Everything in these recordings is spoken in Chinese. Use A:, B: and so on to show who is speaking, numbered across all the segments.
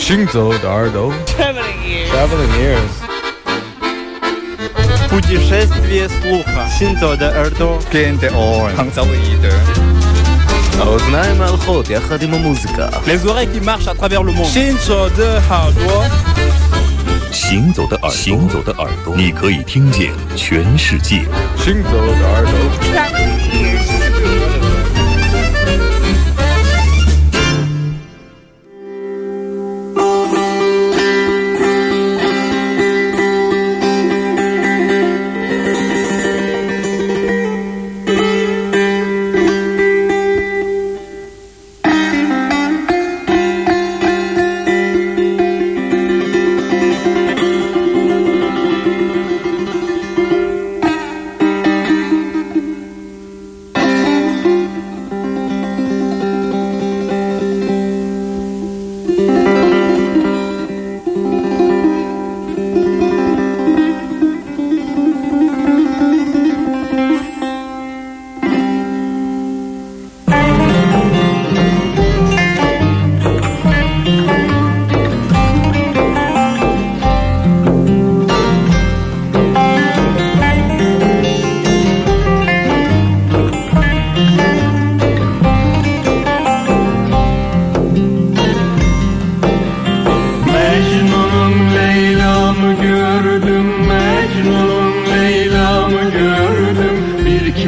A: 行走的耳朵
B: Traveling ears.
A: Traveling ears
C: Путешествие слуха. Синзо де Эрдо.
A: Кенте Орн
D: האוזניים מהלכות יחד עם המוזיקה.
C: Les oreilles qui marchent à travers le monde.
B: 行走的耳朵，
E: 行走的耳朵，行走的耳朵，你可以听见全世界。
A: 行走的耳朵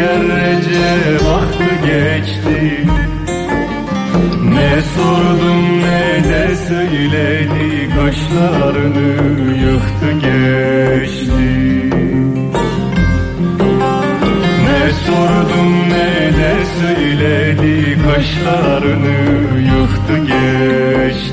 F: şerrece vakti ah geçti. Ne sordum ne de söyledi. Kaşlarını yıktı geçti. Ne sordum ne de söyledi. Kaşlarını yıktı geçti.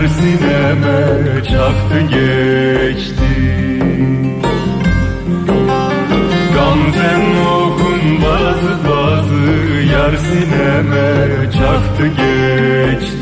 F: Yar sineme çaktı geçti. Gamzen okun bazı bazı Yar sineme çaktı geçti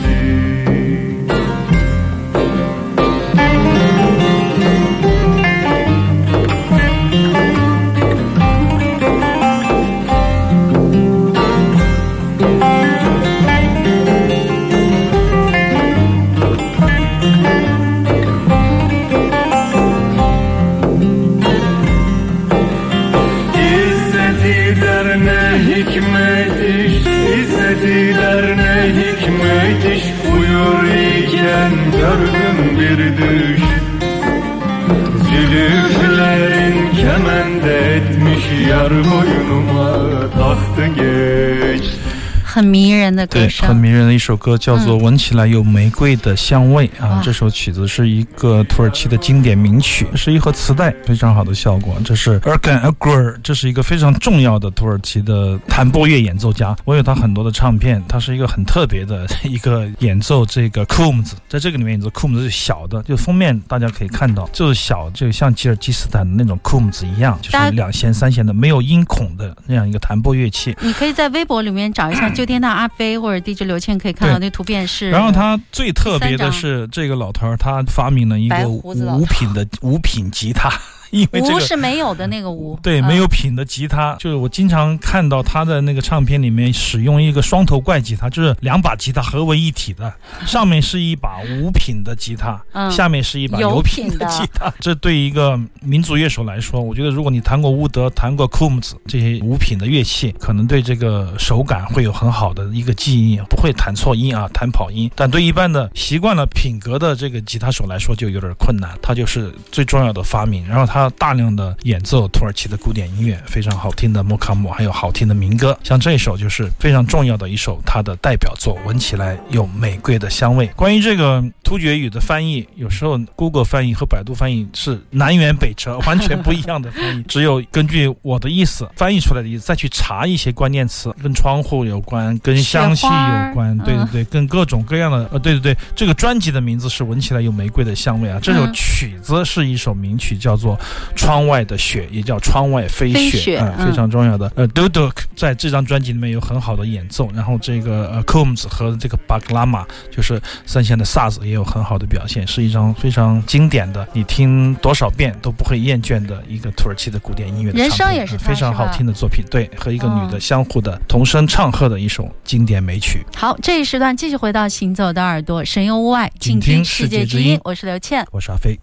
F: bir düş. Zülüflerin kemende etmiş yar boynuma tahtı geçti
G: 很迷人的歌
H: 对，很迷人的一首歌，叫做《
G: 嗯
H: 闻起来有玫瑰的香味》啊。这首曲子是一个土耳其的经典名曲，是一盒磁带，非常好的效果。这是 Erkan Agur，这是一个非常重要的土耳其的弹拨乐演奏家。我有他很多的唱片，他是一个很特别的一个演奏这个 kums，在这个里面演奏 kums 是小的，就封面大家可以看到，就是小，就像吉尔吉斯坦的那种 kums 一样，就是两弦、三弦的，没有音孔的那样一个弹拨乐器。
G: 你可以在微博里面找一下 旧天到阿飞或者 DJ 刘倩，可以看到那图片是。
H: 然后他最特别的是，这个老头儿他发明了一个
G: 胡子老头
H: 无品的五品吉他，因为这
G: 无
H: 个
G: 是没有的那个无，
H: 对
G: 嗯
H: 没有品的吉他，就是我经常看到他的那个唱片里面使用一个双头怪吉他，就是两把吉他合为一体的，上面是一把无品的吉他，
G: 嗯
H: 下面是一把
G: 有
H: 有品
G: 品的
H: 的吉他。这对一个民族乐手来说，我觉得如果你弹过乌德、弹过库姆兹这些无品的乐器，可能对这个手感会有很好的一个记忆，不会弹错音啊，弹跑音。但对一般的习惯了品格的这个吉他手来说，就有点困难。它就是最重要的发明。然后他大量的演奏土耳其的古典音乐，非常好听的莫卡姆，还有好听的民歌。像这一首就是非常重要的一首他的代表作，闻起来有玫瑰的香味。关于这个突厥语的翻译，有时候 Google 翻译和百度翻译是南辕北辙，完全不一样的翻译。只有根据我的意思翻译出来的意思，再去查一些关键词，跟窗户有关，跟香气有关，对对
G: 嗯
H: 对，跟各种各样的呃，对对对，这个专辑的名字是闻起来有玫瑰的香味啊。这首
G: 嗯
H: 曲子是一首名曲，叫做《窗外的雪》，也叫《窗外飞
G: 飞
H: 雪》啊、非常重要的。呃 d o d o k 在这张专辑里面有很好的演奏，然后这个呃 Combs 和这个 Baglama 就是三线的萨子也有很好的表现，是一张非常经典的，你听多少遍都不会厌倦的一个土耳其的古典音乐的
G: 人
H: 唱片
G: 声也是
H: 呃非常好听的作品。对，和一个女的
G: 嗯
H: 相互的同声唱和的一首经典美曲。
G: 好，这一时段继续回到《行走的耳朵》，神游屋外，静
H: 静听
G: 听世
H: 界之音。
G: 我是刘倩。
H: 我是阿飞。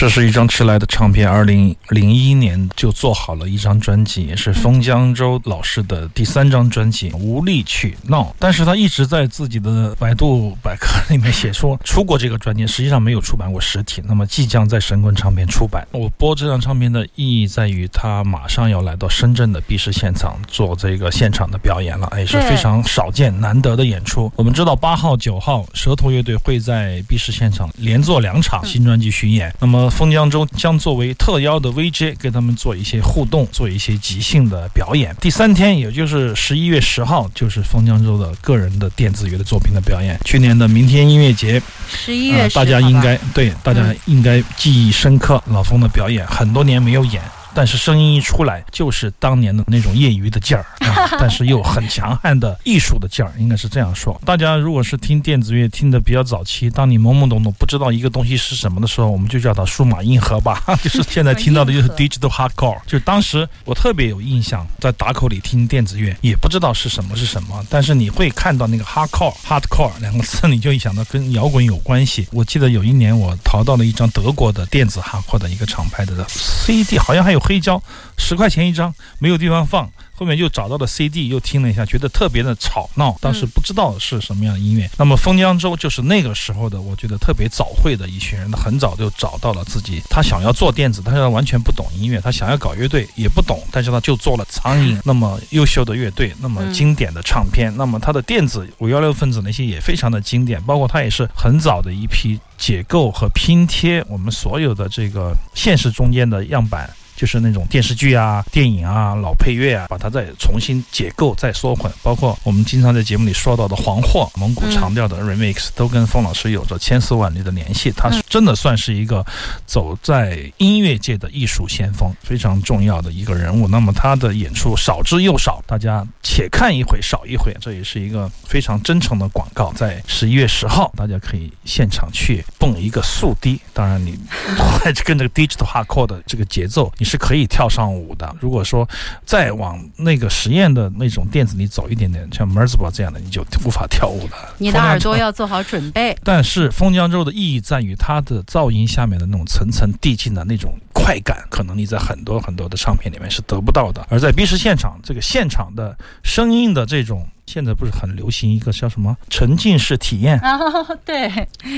H: 这是一张迟来的唱片，二零零一年就做好了一张专辑，也是封江州老师的第三张专辑《无力去闹》。但是他一直在自己的百度百科里面写说出过这个专辑，实际上没有出版过实体。那么即将在神棍唱片出版。我播这张唱片的意义在于，他马上要来到深圳的 B 市现场做这个现场的表演了，也是非常少见难得的演出。我们知道八号、九号舌头乐队会在 B 市现场连做两场新专辑巡演，那么封江州将作为特邀的 VJ 跟他们做一些互动，做一些即兴的表演。第三天，也就是十一月十号，就是封江州的个人的电子乐的作品的表演。去年的明天音乐节，
G: 十一月
H: 呃
G: ，10
H: 大家应该对大家应该记忆深刻。老封的表演很多年没有演。但是声音一出来，就是当年的那种业余的劲儿、啊，但是又很强悍的艺术的劲儿，应该是这样说。大家如果是听电子乐听的比较早期，当你懵懵懂懂不知道一个东西是什么的时候，我们就叫它数码硬核吧，就是现在听到的就是 digital hardcore。就当时我特别有印象，在打口里听电子乐，也不知道是什么是什么，但是你会看到那个 hardcore hardcore 两个字，你就一想到跟摇滚有关系。我记得有一年我淘到了一张德国的电子 hardcore 的一个厂牌的 CD，好像还有黑胶，十块钱一张，没有地方放。后面又找到了 CD，又听了一下，觉得特别的吵闹。当时不知道是什么样的音乐。那么封江州就是那个时候的，我觉得特别早会的一群人，他很早就找到了自己，他想要做电子，但是他完全不懂音乐，他想要搞乐队也不懂，但是他就做了苍蝇那么优秀的乐队，那么经典的唱片，那么他的电子五幺六分子那些也非常的经典，包括他也是很早的一批解构和拼贴我们所有的这个现实中间的样板。就是那种电视剧啊、电影啊、老配乐啊，把它再重新解构、再缩混，包括我们经常在节目里说到的黄货、蒙古长调的 remix，、都跟风老师有着千丝万缕的联系。他是真的算是一个走在音乐界的艺术先锋，非常重要的一个人物。那么他的演出少之又少，大家且看一回少一回，这也是一个非常真诚的广告。在十一月十号，大家可以现场去蹦一个速滴，当然你跟 这个 digital hardcore 的这个节奏，你是可以跳上舞的。如果说再往那个实验的那种电子里走一点点，像 m e r z b a 这样的，你就无法跳舞了。
G: 你的耳朵要做好准备。
H: 但是封江州的意义在于它的噪音下面的那种层层递进的那种快感，可能你在很多很多的唱片里面是得不到的。而在 B 市现场，这个现场的声音的这种。现在不是很流行一个叫什么沉浸式体验？
G: 啊，对，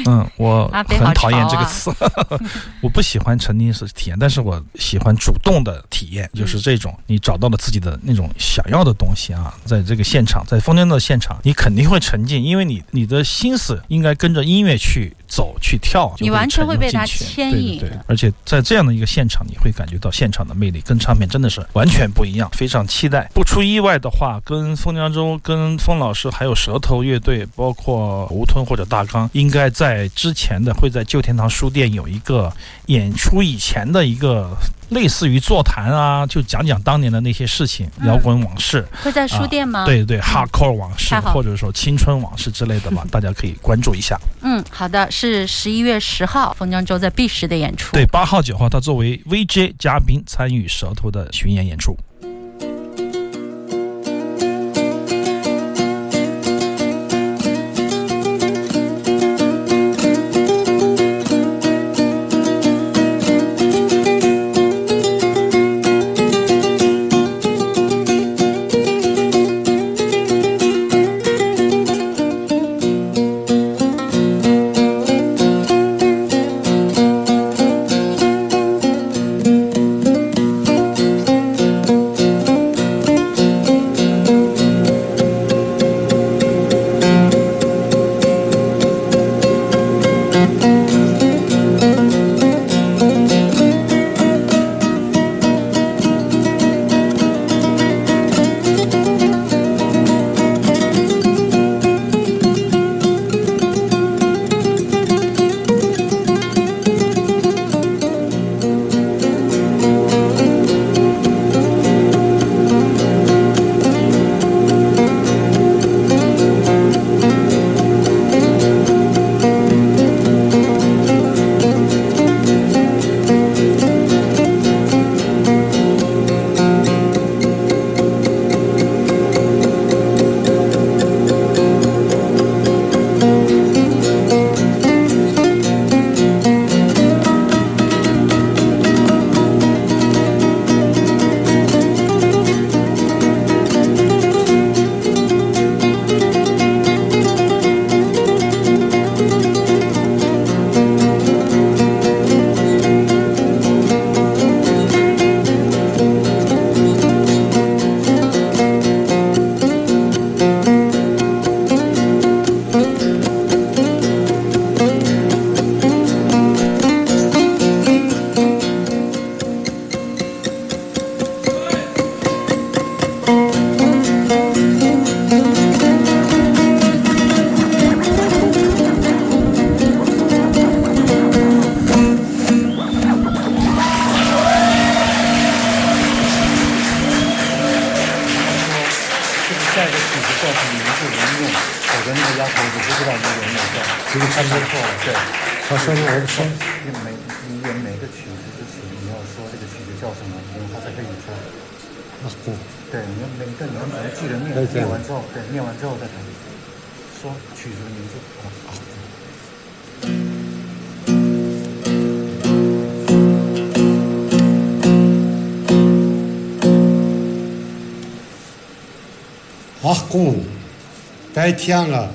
H: 嗯，我很讨厌这个词，我不喜欢沉浸式体验，但是我喜欢主动的体验，就是这种你找到了自己的那种想要的东西啊，在这个现场，在风筝的现场，你肯定会沉浸，因为你你的心思应该跟着音乐去走去跳，
G: 你完全会被它牵引
H: 对对。对，而且在这样的一个现场，你会感觉到现场的魅力跟唱片真的是完全不一样，非常期待。不出意外的话，跟风江州、跟封老师还有舌头乐队，包括吴吞或者大刚，应该在之前的会在旧天堂书店有一个演出以前的一个类似于座谈啊，就讲讲当年的那些事情，
G: 嗯
H: 摇滚往事。
G: 会在书店吗？，
H: 对对，hardcore 往事或者说青春往事之类的吧，大家可以关注一下。
G: 嗯，好的，是十一月十号，封江州在 B 十的演出。
H: 对，八号、九号，他作为 VJ 嘉宾参与舌头的巡演演出。
I: 阿公，该天了。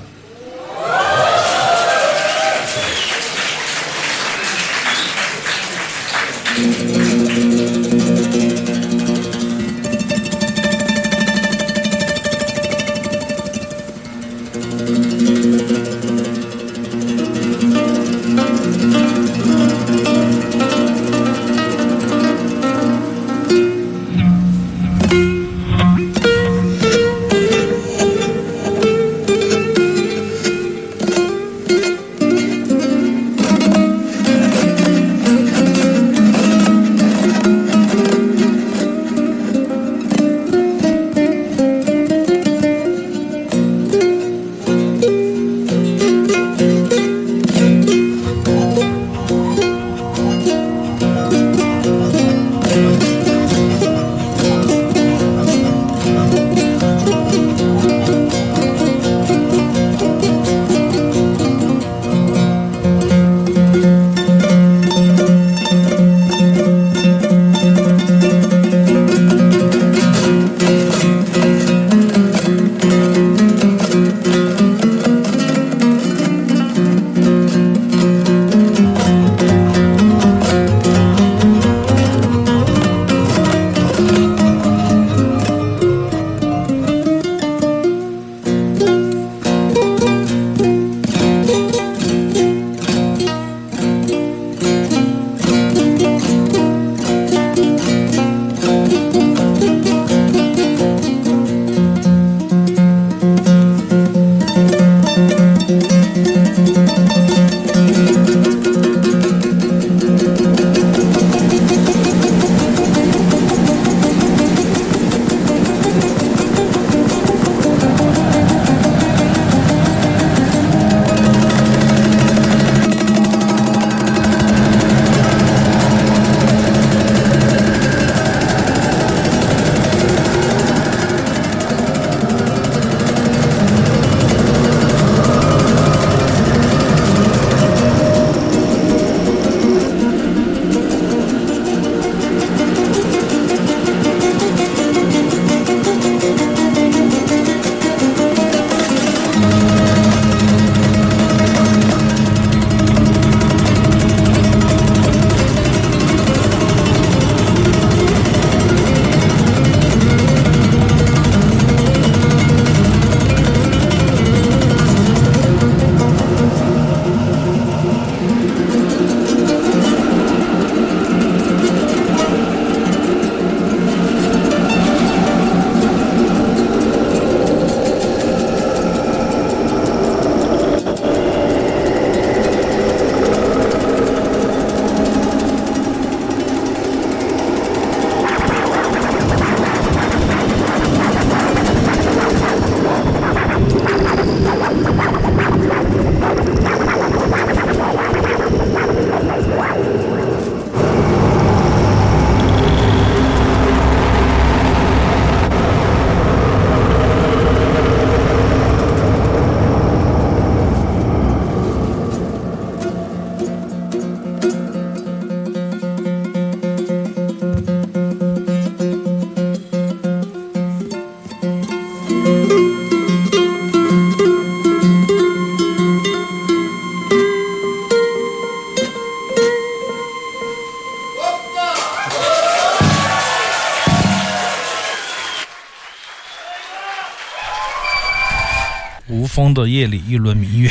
H: 无风的夜里，一轮明月，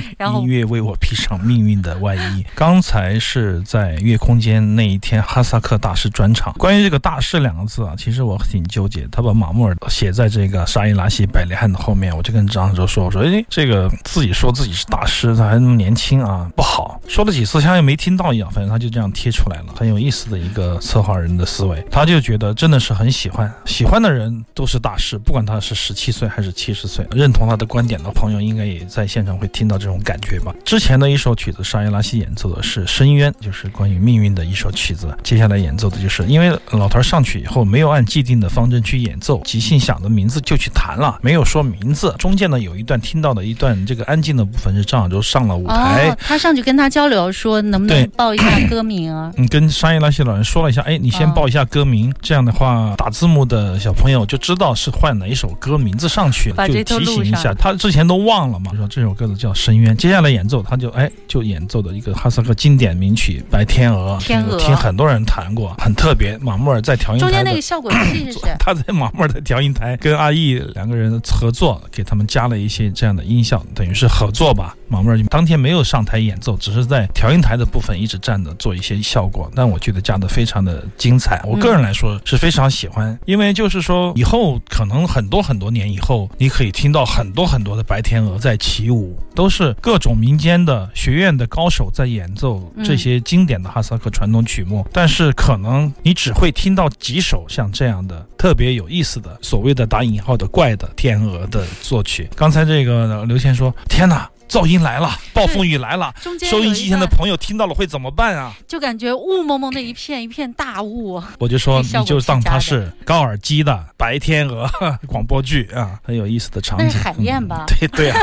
G: 然后
H: 音乐为我披上命运的外衣。刚才是在月空间那一天哈萨克大师专场。关于这个“大师”两个字啊，其实我挺纠结。他把马穆尔写在这个沙伊拉西百里汉的后面，我就跟张哲说：“我说，哎，这个自己说自己是大师，他还那么年轻啊，不好。”说了几次，像又没听到一样，反正他就这样贴出来了，很有意思的一个策划人的思维。他就觉得真的是很喜欢，喜欢的人都是大师，不管他是十七岁还是七十岁，认同他的观点的朋友，应该也在现场会听到这。种感觉吧。之前的一首曲子，沙耶拉西演奏的是《深渊》，就是关于命运的一首曲子。接下来演奏的就是，因为老头儿上去以后没有按既定的方针去演奏，即兴想的名字就去弹了，没有说名字。中间呢有一段听到的一段这个安静的部分是张小舟上了舞台。
G: 哦，他上去跟他交流说，能不能报一下歌名啊？
H: 嗯，跟沙耶拉西老人说了一下，哎，你先
G: 哦
H: 报一下歌名，这样的话打字幕的小朋友就知道是换哪一首歌名字上去了，就提醒一下。他之前都忘了嘛，说这首歌子叫《深渊》，接下来演奏他就哎就演奏的一个哈萨克经典名曲《白天鹅》，
G: 天鹅
H: 听很多人弹过，很特别。马木尔在调音台中
G: 间那个效果器是谁？
H: 他在马木尔的调音台跟阿义两个人合作，给他们加了一些这样的音效，等于是合作吧。马木尔当天没有上台演奏，只是在调音台的部分一直站着做一些效果，但我觉得加的非常的精彩。我个人来说是非常喜欢，因为就是说以后可能很多很多年以后，你可以听到很多很多的白天鹅在起舞，都是各种民间的学院的高手在演奏这些经典的哈萨克传统曲目，但是可能你只会听到几首像这样的特别有意思的所谓的打引号的怪的天鹅的作曲。刚才这个刘谦说：“天哪！”噪音来了，暴风雨来了，收音机前的朋友听到了会怎么办啊？
G: 就感觉雾蒙蒙的一片一片大雾。
H: 我就说，你就当它是高尔基的《白天鹅 》广播剧啊，很有意思的场景。
G: 那是海燕吧
H: 嗯对对啊，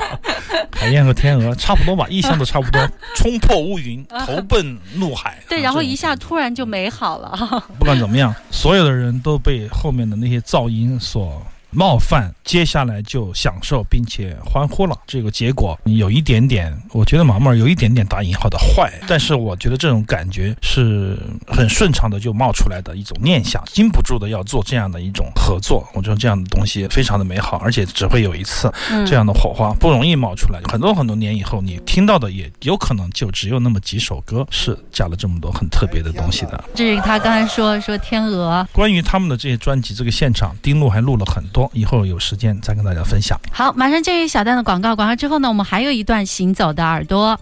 H: 海燕和天鹅差不多吧，意象都差不多，冲破乌云，投奔怒海。
G: 对，
H: 啊
G: 然后一下突然就美好了。
H: 不管怎么样，所有的人都被后面的那些噪音所冒犯，接下来就享受并且欢呼了。这个结果有一点点，我觉得毛毛有一点点打引号的坏，但是我觉得这种感觉是很顺畅的就冒出来的一种念想，禁不住的要做这样的一种合作。我觉得这样的东西非常的美好，而且只会有一次，
G: 嗯
H: 这样的火花不容易冒出来。很多很多年以后，你听到的也有可能就只有那么几首歌是加了这么多很特别的东西的。
G: 这是他刚才说说天鹅。
H: 关于他们的这些专辑，这个现场，丁路还录了很多，以后有时间再跟大家分享。
G: 好，马上进入小段的广告，广告之后呢，我们还有一段行走的耳朵。